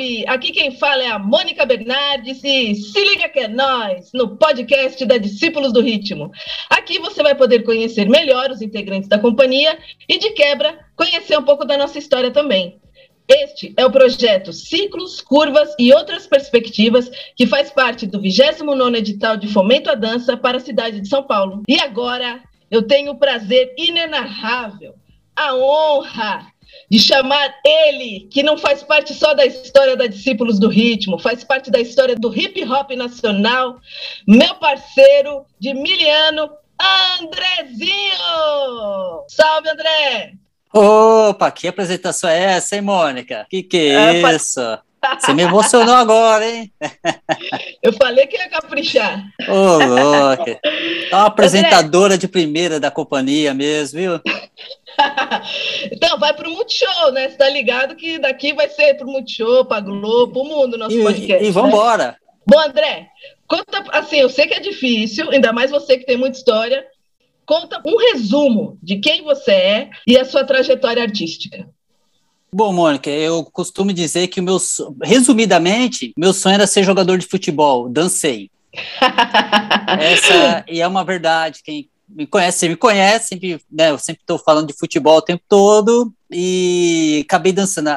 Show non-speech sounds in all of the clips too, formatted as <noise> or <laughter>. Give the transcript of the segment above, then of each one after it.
salve! Aqui quem fala é a Mônica Bernardes e se liga que é nós no podcast da Discípulos do Ritmo. Aqui você vai poder conhecer melhor os integrantes da companhia e, de quebra, conhecer um pouco da nossa história também. Este é o projeto Ciclos, Curvas e Outras Perspectivas, que faz parte do 29º edital de Fomento à Dança para a cidade de São Paulo. E agora eu tenho o prazer inenarrável, a honra de chamar ele, que não faz parte só da história da Discípulos do Ritmo, faz parte da história do hip hop nacional, meu parceiro de miliano, Andrezinho! Salve, André! Opa, que apresentação é essa, hein, Mônica? Que que é, é isso? Você me emocionou agora, hein? <laughs> Eu falei que ia caprichar. Ô, oh, louca. É uma apresentadora André. de primeira da companhia mesmo, viu? Então, vai pro Multishow, né? Você tá ligado que daqui vai ser pro Multishow, pra Globo, pro mundo, nosso e, podcast. E, e vambora. Né? Bom, André, conta, assim, eu sei que é difícil, ainda mais você que tem muita história, conta um resumo de quem você é e a sua trajetória artística. Bom, Mônica, eu costumo dizer que o meu, resumidamente, meu sonho era ser jogador de futebol, dancei. <laughs> Essa e é uma verdade. Quem me conhece, me conhece, sempre, né, eu sempre estou falando de futebol o tempo todo e acabei dançando.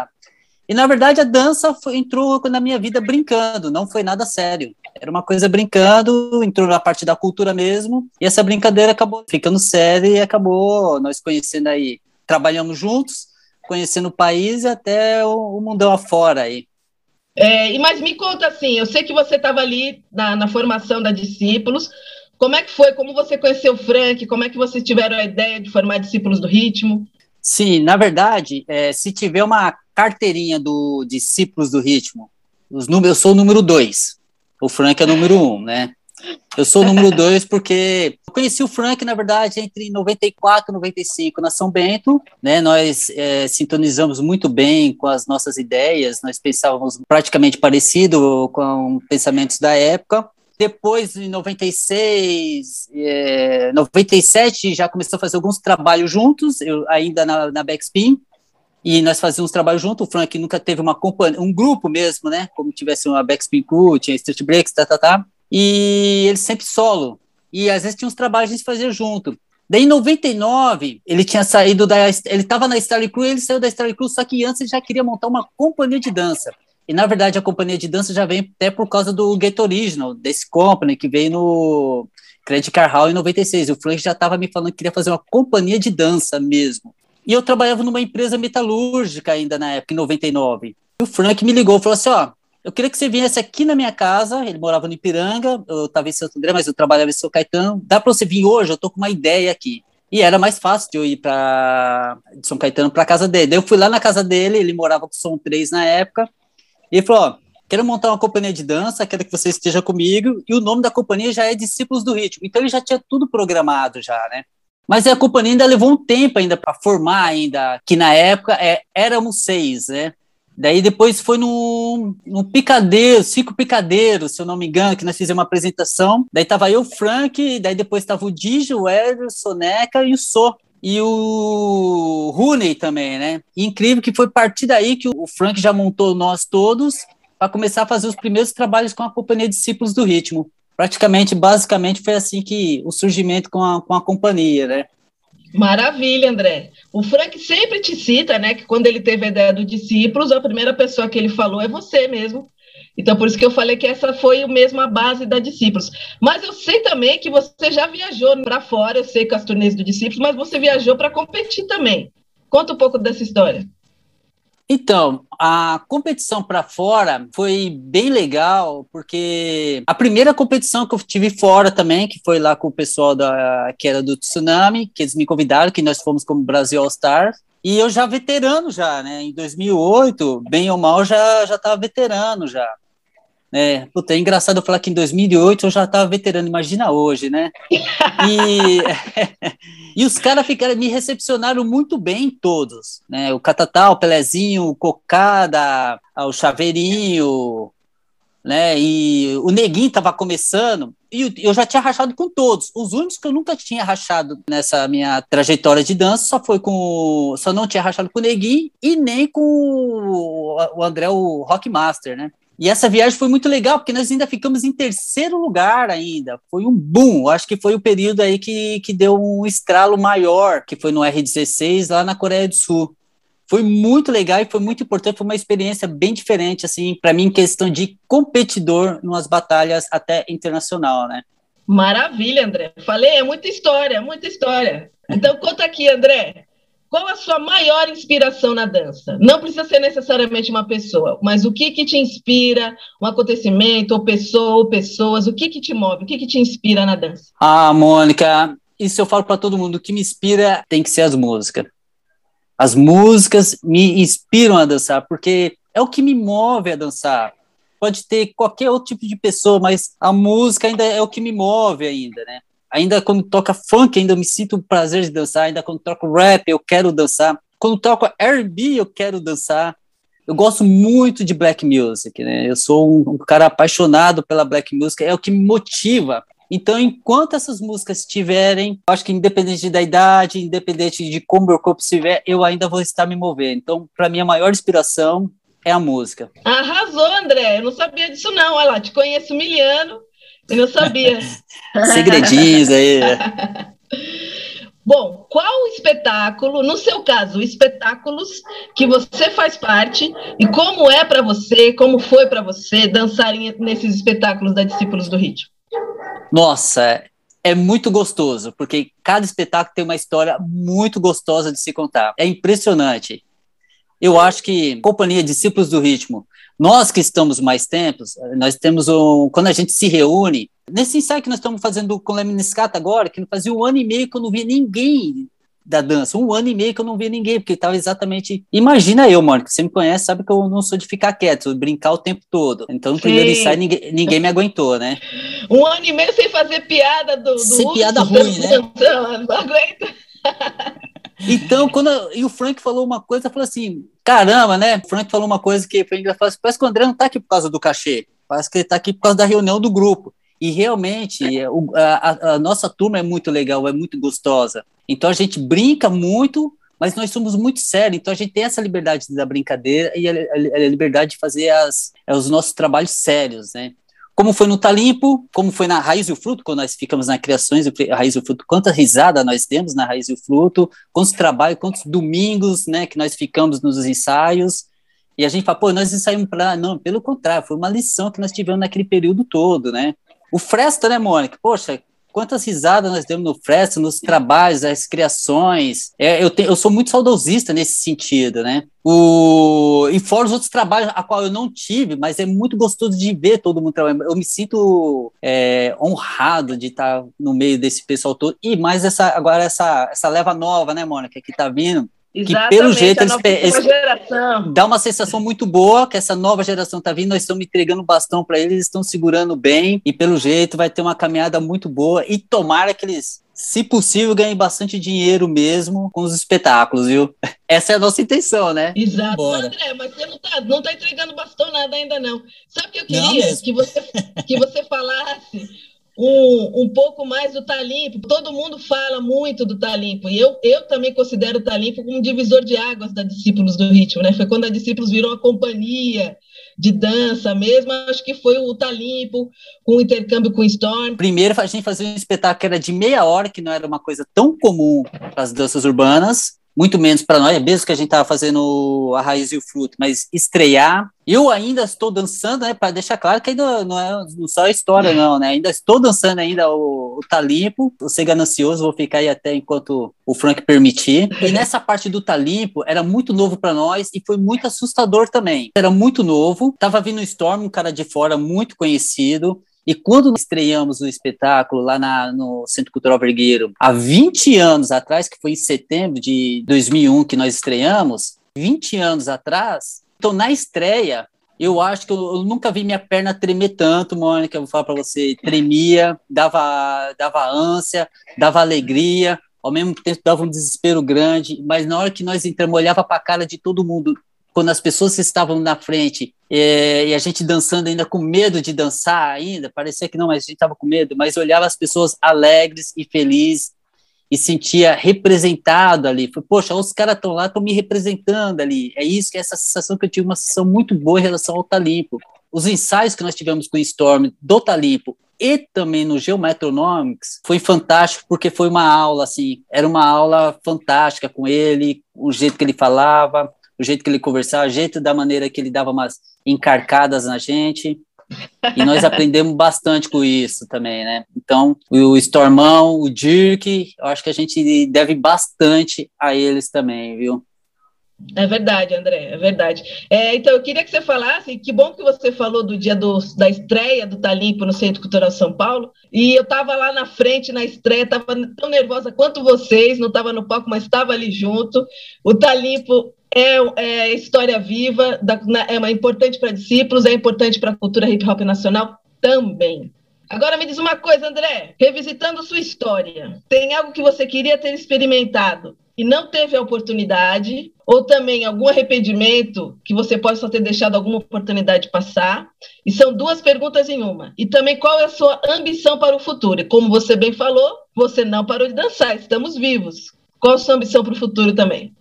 E na verdade a dança foi, entrou na minha vida brincando, não foi nada sério. Era uma coisa brincando, entrou na parte da cultura mesmo, e essa brincadeira acabou ficando séria e acabou nós conhecendo aí. Trabalhamos juntos, conhecendo o país e até o, o mundão afora aí. É, mas me conta assim, eu sei que você estava ali na, na formação da Discípulos, como é que foi? Como você conheceu o Frank? Como é que vocês tiveram a ideia de formar discípulos do ritmo? Sim, na verdade, é, se tiver uma carteirinha do discípulos do ritmo, os números, eu sou o número dois. O Frank é o número um, né? Eu sou o número <laughs> dois porque eu conheci o Frank, na verdade, entre 94 e 95 na São Bento, né? Nós é, sintonizamos muito bem com as nossas ideias, nós pensávamos praticamente parecido com pensamentos da época. Depois, em 96, é, 97, já começou a fazer alguns trabalhos juntos, eu ainda na, na Backspin, e nós fazíamos trabalho junto. O Frank nunca teve uma companhia, um grupo mesmo, né? Como tivesse uma Backspin Crew, tinha Street Breaks, tá, tá, tá. E ele sempre solo. E às vezes tinha uns trabalhos a gente fazia junto. Daí, em 99, ele tinha saído da. Ele estava na Star Crew, ele saiu da Star Crew, só que antes ele já queria montar uma companhia de dança. E na verdade a companhia de dança já vem até por causa do Get Original, desse company que veio no Credit Car Hall em 96. O Frank já estava me falando que queria fazer uma companhia de dança mesmo. E eu trabalhava numa empresa metalúrgica ainda na época, em 99. E o Frank me ligou falou assim: ó, eu queria que você viesse aqui na minha casa. Ele morava no Ipiranga, eu estava em Santo André, mas eu trabalhava em São Caetano. Dá para você vir hoje? Eu tô com uma ideia aqui. E era mais fácil de eu ir para São Caetano para casa dele. Daí eu fui lá na casa dele, ele morava com Som 3 na época. E ele falou: ó, quero montar uma companhia de dança, quero que você esteja comigo, e o nome da companhia já é Discípulos do Ritmo. Então ele já tinha tudo programado já, né? Mas a companhia ainda levou um tempo ainda para formar ainda, que na época é, éramos seis, né? Daí depois foi no, no Picadeiro, Cinco Picadeiros, se eu não me engano, que nós fizemos uma apresentação. Daí tava eu, Frank, daí depois tava o Digi, o Hélio, o Soneca e o So e o Rooney também, né? E incrível que foi a partir daí que o Frank já montou nós todos para começar a fazer os primeiros trabalhos com a companhia Discípulos do Ritmo. Praticamente, basicamente, foi assim que o surgimento com a, com a companhia, né? Maravilha, André. O Frank sempre te cita, né, que quando ele teve a ideia do Discípulos, a primeira pessoa que ele falou é você mesmo, então, por isso que eu falei que essa foi mesmo a base da Discípulos. Mas eu sei também que você já viajou para fora, eu sei com as turnês do Discípulos, mas você viajou para competir também. Conta um pouco dessa história. Então, a competição para fora foi bem legal, porque a primeira competição que eu tive fora também, que foi lá com o pessoal da, que era do Tsunami, que eles me convidaram, que nós fomos como Brasil All Stars, e eu já veterano já, né? Em 2008, bem ou mal, já já estava veterano já. É, puta, é engraçado falar que em 2008 eu já estava veterano, imagina hoje, né? E, <laughs> e os caras ficaram, me recepcionaram muito bem todos, né? O Catatal, o Pelezinho, o Cocada, o Chaveirinho, né? E o Neguinho estava começando, e eu já tinha rachado com todos. Os únicos que eu nunca tinha rachado nessa minha trajetória de dança só foi com. Só não tinha rachado com o Neguinho e nem com o André, o Rockmaster, né? E essa viagem foi muito legal, porque nós ainda ficamos em terceiro lugar ainda. Foi um boom. Acho que foi o período aí que, que deu um estralo maior, que foi no R16, lá na Coreia do Sul foi muito legal e foi muito importante, foi uma experiência bem diferente, assim, para mim, em questão de competidor nas batalhas até internacional, né? Maravilha, André. Falei, é muita história, muita história. Então, conta aqui, André. Qual a sua maior inspiração na dança? Não precisa ser necessariamente uma pessoa, mas o que que te inspira, um acontecimento, ou pessoa, ou pessoas, o que que te move, o que que te inspira na dança? Ah, Mônica, isso eu falo para todo mundo, o que me inspira tem que ser as músicas. As músicas me inspiram a dançar, porque é o que me move a dançar. Pode ter qualquer outro tipo de pessoa, mas a música ainda é o que me move ainda, né? Ainda quando toca funk, ainda me sinto o prazer de dançar. Ainda quando toco rap, eu quero dançar. Quando toco R&B, eu quero dançar. Eu gosto muito de black music, né? Eu sou um, um cara apaixonado pela black music. É o que me motiva então, enquanto essas músicas estiverem, acho que independente da idade, independente de como meu corpo estiver, eu ainda vou estar me movendo. Então, para mim, a maior inspiração é a música. Arrasou, André. Eu não sabia disso, não. Olha lá, te conheço miliano e não sabia. <laughs> Segredinhos aí. <laughs> Bom, qual espetáculo, no seu caso, espetáculos que você faz parte e como é para você, como foi para você dançar nesses espetáculos da Discípulos do Ritmo? Nossa, é muito gostoso, porque cada espetáculo tem uma história muito gostosa de se contar. É impressionante. Eu acho que companhia Discípulos do Ritmo, nós que estamos mais tempos, nós temos um, quando a gente se reúne, nesse ensaio que nós estamos fazendo com o Leminiscata agora, que fazia um ano e meio que eu não via ninguém da dança. Um ano e meio que eu não vi ninguém, porque estava exatamente. Imagina eu, mano, que você me conhece, sabe que eu não sou de ficar quieto, brincar o tempo todo. Então, no primeiro ensaio, ninguém, ninguém me aguentou, né? Um ano e meio sem fazer piada do. do sem piada <laughs> ruim, né? Não aguenta. <laughs> Então, quando eu, e o Frank falou uma coisa, eu assim: caramba, né? O Frank falou uma coisa que foi engraçado. Assim, Parece que o André não tá aqui por causa do cachê. Parece que ele tá aqui por causa da reunião do grupo. E realmente, a, a, nossa turma é muito legal, é muito gostosa. Então a gente brinca muito, mas nós somos muito sérios. Então a gente tem essa liberdade da brincadeira e a, a, liberdade de fazer as, os nossos trabalhos sérios, né? Como foi no Talimpo, como foi na Raiz e o Fruto, quando nós ficamos na criações, Raiz e o Fruto, quanta risada nós temos na Raiz e o Fruto, quantos trabalhos, quantos domingos, né, que nós ficamos nos ensaios, e a gente fala, pô, nós ensaiamos para... Não, pelo contrário, foi uma lição que nós tivemos naquele período todo, né? O Fresta, né, Mônica? Poxa, quantas risadas nós demos no Fresta, nos trabalhos, as criações. É, eu, te, eu sou muito saudosista nesse sentido, né? O, e fora os outros trabalhos a qual eu não tive, mas é muito gostoso de ver todo mundo trabalhando. Eu me sinto é, honrado de estar no meio desse pessoal todo. E mais essa agora essa, essa leva nova, né, Mônica, que está vindo Exatamente, que pelo jeito eles, eles dá uma sensação muito boa que essa nova geração está vindo, nós estamos entregando bastão para eles, eles estão segurando bem e pelo jeito vai ter uma caminhada muito boa e tomara que eles, se possível, ganhem bastante dinheiro mesmo com os espetáculos, viu? <laughs> Essa é a nossa intenção, né? Exato, Bora. André, mas você não está não tá entregando bastão nada ainda não. Sabe o que eu queria? Que você, que você falasse um, um pouco mais do Talimpo. Todo mundo fala muito do Talimpo, e eu, eu também considero o Talimpo como um divisor de águas da Discípulos do Ritmo, né? Foi quando a Discípulos virou a companhia de dança mesmo, acho que foi o Talimpo, com o intercâmbio com o Storm. Primeiro, a gente fazia um espetáculo que era de meia hora, que não era uma coisa tão comum para as danças urbanas, muito menos para nós, é mesmo que a gente estava fazendo a raiz e o fruto, mas estrear. Eu ainda estou dançando, né, para deixar claro que ainda não é só a história, não, né? Ainda estou dançando ainda o, o Talimpo, o Ser Ganancioso, vou ficar aí até enquanto o Frank permitir. E <laughs> nessa parte do Talimpo, era muito novo para nós e foi muito assustador também. Era muito novo, tava vindo o Storm, um cara de fora muito conhecido, e quando estreamos o espetáculo lá na, no Centro Cultural Vergueiro, há 20 anos atrás, que foi em setembro de 2001 que nós estreamos, 20 anos atrás, então na estreia, eu acho que eu, eu nunca vi minha perna tremer tanto, Mônica, eu vou falar para você, tremia, dava, dava ânsia, dava alegria, ao mesmo tempo dava um desespero grande, mas na hora que nós entramos, olhava para a cara de todo mundo, quando as pessoas estavam na frente, e, e, a gente dançando ainda com medo de dançar ainda, parecia que não, mas a gente estava com medo, mas olhava as pessoas alegres e felizes e sentia representado ali. Foi, poxa, os caras estão lá, estão me representando ali. É isso que é essa sensação que eu tive uma sensação muito boa em relação ao Talimpo. Os ensaios que nós tivemos com o Storm do Talimpo e também no Geometronomics foi fantástico porque foi uma aula assim, era uma aula fantástica com ele, o jeito que ele falava, jeito que ele conversava, o jeito da maneira que ele dava umas encarcadas na gente. E nós <laughs> aprendemos bastante com isso também, né? Então, o Stormão, o Dirk, eu acho que a gente deve bastante a eles também, viu? É verdade, André, é verdade. É, então, eu queria que você falasse, que bom que você falou do dia do, da estreia do Talimpo no Centro Cultural São Paulo, e eu estava lá na frente, na estreia, estava tão nervosa quanto vocês, não estava no palco, mas estava ali junto. O Talimpo é, é história viva, da, é uma, importante para discípulos, é importante para a cultura hip hop nacional também. Agora me diz uma coisa, André, revisitando sua história, tem algo que você queria ter experimentado e não teve a oportunidade, ou também algum arrependimento que você possa ter deixado alguma oportunidade passar? E são duas perguntas em uma. E também qual é a sua ambição para o futuro? E como você bem falou, você não parou de dançar, estamos vivos. Qual a sua ambição para o futuro também?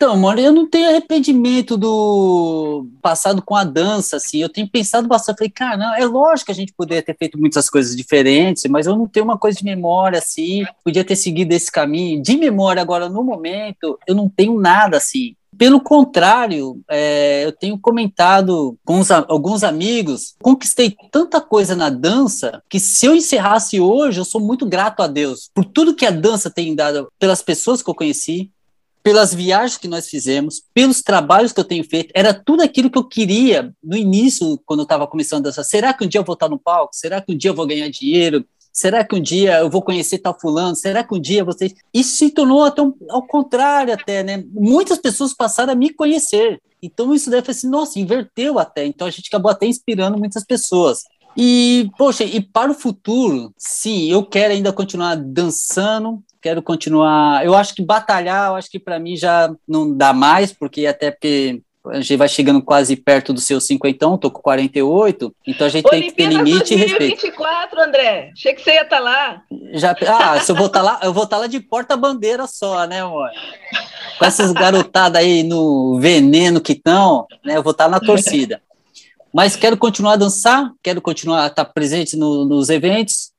Então, mano, eu não tenho arrependimento do passado com a dança, assim. Eu tenho pensado bastante. Falei, cara, não, é lógico que a gente poderia ter feito muitas coisas diferentes, mas eu não tenho uma coisa de memória, assim. Podia ter seguido esse caminho. De memória, agora, no momento, eu não tenho nada, assim. Pelo contrário, é, eu tenho comentado com os, alguns amigos, conquistei tanta coisa na dança que se eu encerrasse hoje, eu sou muito grato a Deus por tudo que a dança tem dado, pelas pessoas que eu conheci, pelas viagens que nós fizemos, pelos trabalhos que eu tenho feito, era tudo aquilo que eu queria no início, quando eu estava começando a dançar. Será que um dia eu vou estar no palco? Será que um dia eu vou ganhar dinheiro? Será que um dia eu vou conhecer tal fulano? Será que um dia vocês... Isso se tornou até um, ao contrário até, né? Muitas pessoas passaram a me conhecer. Então isso deve ser assim, nossa, inverteu até. Então a gente acabou até inspirando muitas pessoas. E, poxa, e para o futuro, sim, eu quero ainda continuar dançando, quero continuar. Eu acho que batalhar, eu acho que para mim já não dá mais, porque até porque a gente vai chegando quase perto do seu cinquentão, tô com 48, então a gente Olimpíadas tem que ter limite 2024, e respeito. 2024, André, achei que você ia estar tá lá. Já, ah, se eu vou estar tá lá, eu vou estar tá lá de porta-bandeira só, né, amor? Com essas garotadas aí no veneno que estão, né, eu vou estar na torcida. Mas quero continuar a dançar, quero continuar a estar presente no, nos eventos,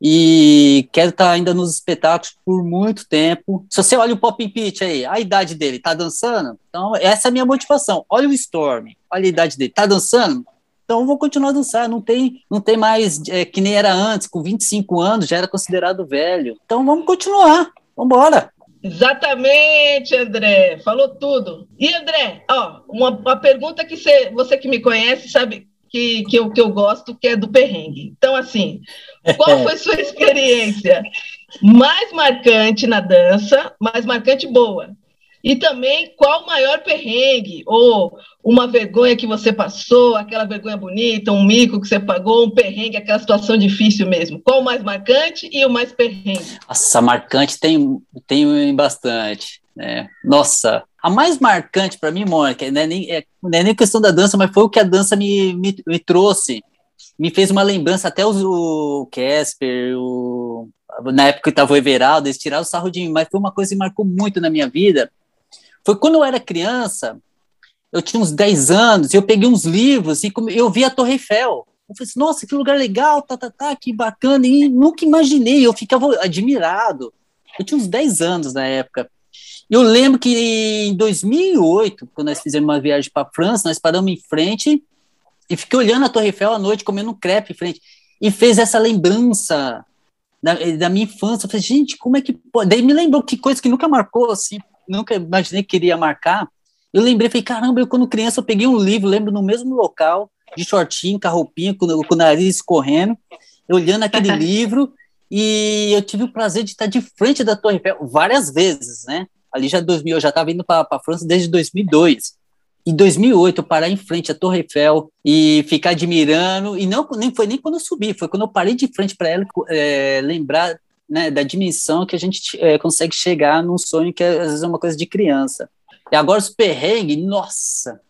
e quero estar ainda nos espetáculos por muito tempo. Se você olha o Pop Pitch aí, a idade dele, tá dançando? Então, essa é a minha motivação. Olha o Storm, olha a idade dele, tá dançando? Então, eu vou continuar a dançar. Não tem, não tem mais é, que nem era antes, com 25 anos já era considerado velho. Então, vamos continuar. Vamos embora. Exatamente, André. Falou tudo. E, André, ó, uma, uma pergunta que você, você que me conhece sabe que, que, eu, que eu gosto, que é do perrengue. Então, assim, qual <laughs> foi sua experiência mais marcante na dança, mais marcante boa? E também qual o maior perrengue, ou uma vergonha que você passou, aquela vergonha bonita, um mico que você pagou, um perrengue, aquela situação difícil mesmo. Qual o mais marcante e o mais perrengue? Nossa, marcante tem, tem bastante. Né? Nossa, a mais marcante para mim, Mônica, não é, nem, é, não é nem questão da dança, mas foi o que a dança me, me, me trouxe. Me fez uma lembrança, até o Casper, o, na época que estava o Everaldo, eles tiraram o sarro de mim, mas foi uma coisa que marcou muito na minha vida. Foi quando eu era criança, eu tinha uns 10 anos, eu peguei uns livros e eu vi a Torre Eiffel. Eu falei assim, nossa, que lugar legal, tá, tá, tá, que bacana, e nunca imaginei, eu ficava admirado. Eu tinha uns 10 anos na época. Eu lembro que em 2008, quando nós fizemos uma viagem para a França, nós paramos em frente e fiquei olhando a Torre Eiffel à noite, comendo um crepe em frente, e fez essa lembrança da, da minha infância. Eu falei, gente, como é que pode? Daí me lembrou que coisa que nunca marcou, assim, nunca imaginei que queria marcar. Eu lembrei, falei, caramba, eu quando criança eu peguei um livro, lembro no mesmo local, de shortinho, com a roupinha, com, com o nariz correndo, olhando aquele <laughs> livro, e eu tive o prazer de estar de frente da Torre Eiffel várias vezes, né? ali já 2000, eu já estava indo para a França desde 2002. Em 2008, eu parar em frente à Torre Eiffel e ficar admirando, e não nem foi nem quando eu subi, foi quando eu parei de frente para ela, é, lembrar né, da dimensão que a gente é, consegue chegar num sonho que é, às vezes é uma coisa de criança. E agora os perrengues, nossa,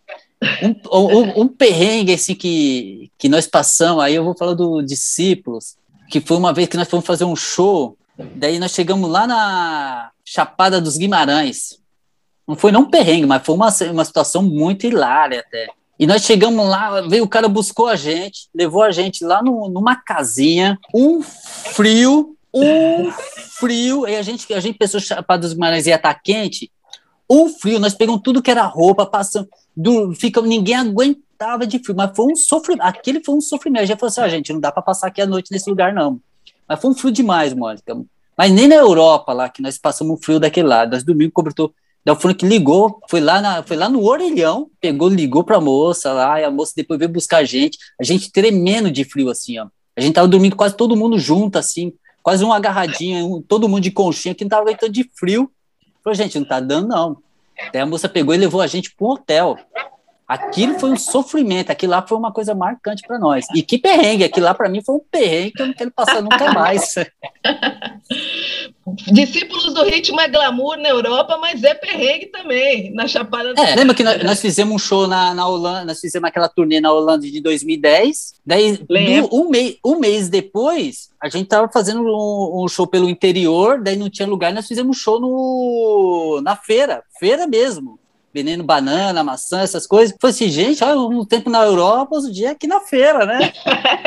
Um, um, um, perrengue assim que, que nós passamos, aí eu vou falar do Discípulos, que foi uma vez que nós fomos fazer um show, daí nós chegamos lá na Chapada dos Guimarães. Não foi não um perrengue, mas foi uma, uma situação muito hilária até. E nós chegamos lá, veio o cara, buscou a gente, levou a gente lá no, numa casinha, um frio, um frio, e a gente, a gente pensou Chapada dos Guimarães ia estar tá quente, um frio, nós pegamos tudo que era roupa, passamos, do, fica, ninguém aguentava de frio, mas foi um sofrimento, aquele foi um sofrimento, a gente falou assim, ah, gente, não dá para passar aqui a noite nesse lugar não, mas foi um frio demais, Mônica, mas nem na Europa lá, que nós passamos um frio daquele lado, nós dormimos, cobertor Daí o Frank ligou, foi lá, na, foi lá no orelhão, pegou, ligou pra moça lá, e a moça depois veio buscar a gente, a gente tremendo de frio, assim, ó. A gente tava dormindo quase todo mundo junto, assim, quase um agarradinho, um, todo mundo de conchinha, que não tava aguentando de frio. Falou, gente, não tá dando, não. Daí a moça pegou e levou a gente pro hotel. Aquilo foi um sofrimento, aquilo lá foi uma coisa marcante para nós. E que perrengue, aquilo lá para mim foi um perrengue que eu não quero passar nunca <laughs> mais. Discípulos do ritmo é glamour na Europa, mas é perrengue também, na Chapada do... É, lembra que nós, nós, fizemos um show na, na Holanda, nós fizemos aquela turnê na Holanda de 2010, daí do, um, mei, um mês depois, a gente tava fazendo um, um, show pelo interior, daí não tinha lugar, nós fizemos um show no, na feira, feira mesmo vendendo banana, maçã, essas coisas. Foi assim, gente, olha, um tempo na Europa, outro dia aqui na feira, né?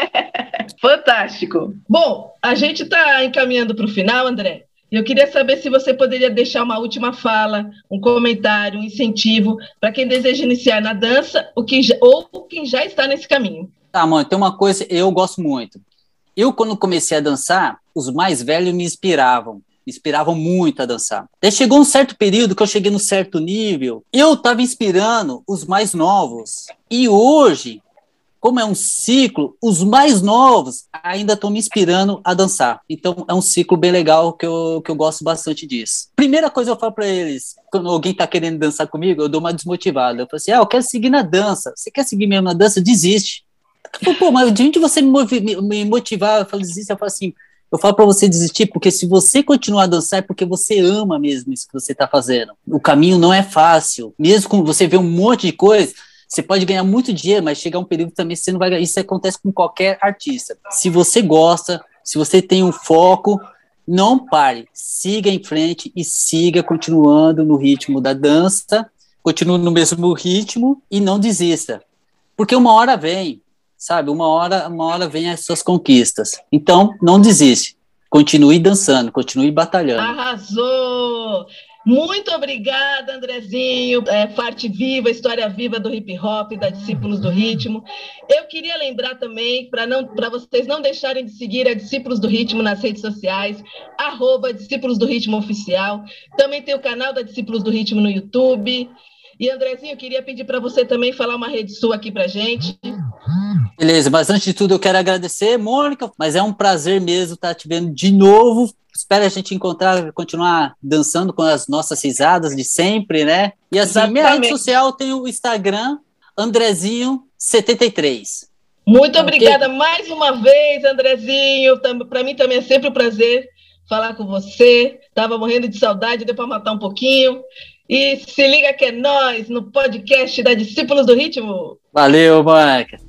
<laughs> Fantástico. Bom, a gente está encaminhando para o final, André. Eu queria saber se você poderia deixar uma última fala, um comentário, um incentivo para quem deseja iniciar na dança ou quem, já, ou quem já está nesse caminho. Tá, mãe, tem uma coisa eu gosto muito. Eu, quando comecei a dançar, os mais velhos me inspiravam inspiravam muito a dançar. Daí chegou um certo período que eu cheguei no certo nível, eu estava inspirando os mais novos. E hoje, como é um ciclo, os mais novos ainda estão me inspirando a dançar. Então é um ciclo bem legal que eu, que eu gosto bastante disso. Primeira coisa eu falo para eles, quando alguém está querendo dançar comigo, eu dou uma desmotivada. Eu falo assim: ah, eu quero seguir na dança. Você quer seguir mesmo na dança? Desiste. Pô, mas de onde você me motivar? Eu falo, desiste. Eu falo assim: eu falo para você desistir porque se você continuar a dançar é porque você ama mesmo isso que você está fazendo. O caminho não é fácil. Mesmo com você ver um monte de coisa, você pode ganhar muito dinheiro, mas chegar um período também você não vai ganhar. Isso acontece com qualquer artista. Se você gosta, se você tem um foco, não pare, siga em frente e siga continuando no ritmo da dança, continue no mesmo ritmo e não desista. Porque uma hora vem, sabe? Uma hora, uma hora vem as suas conquistas. Então, não desiste. Continue dançando, continue batalhando. Arrasou! Muito obrigada, Andrezinho, é, parte viva, história viva do hip hop, da Discípulos do Ritmo. Eu queria lembrar também, para vocês não deixarem de seguir a Discípulos do Ritmo nas redes sociais, arroba Discípulos do Ritmo Oficial. Também tem o canal da Discípulos do Ritmo no YouTube. E, Andrezinho, eu queria pedir para você também falar uma rede sua aqui para gente. Beleza, mas antes de tudo eu quero agradecer, Mônica, mas é um prazer mesmo estar te vendo de novo. Espero a gente encontrar, continuar dançando com as nossas risadas de sempre, né? E assim, Exatamente. minha rede social tem o Instagram, Andrezinho73. Muito okay. obrigada mais uma vez, Andrezinho. Para mim também é sempre um prazer falar com você. Estava morrendo de saudade, deu para matar um pouquinho. E se liga que é nós no podcast da Discípulos do Ritmo. Valeu, Mônica.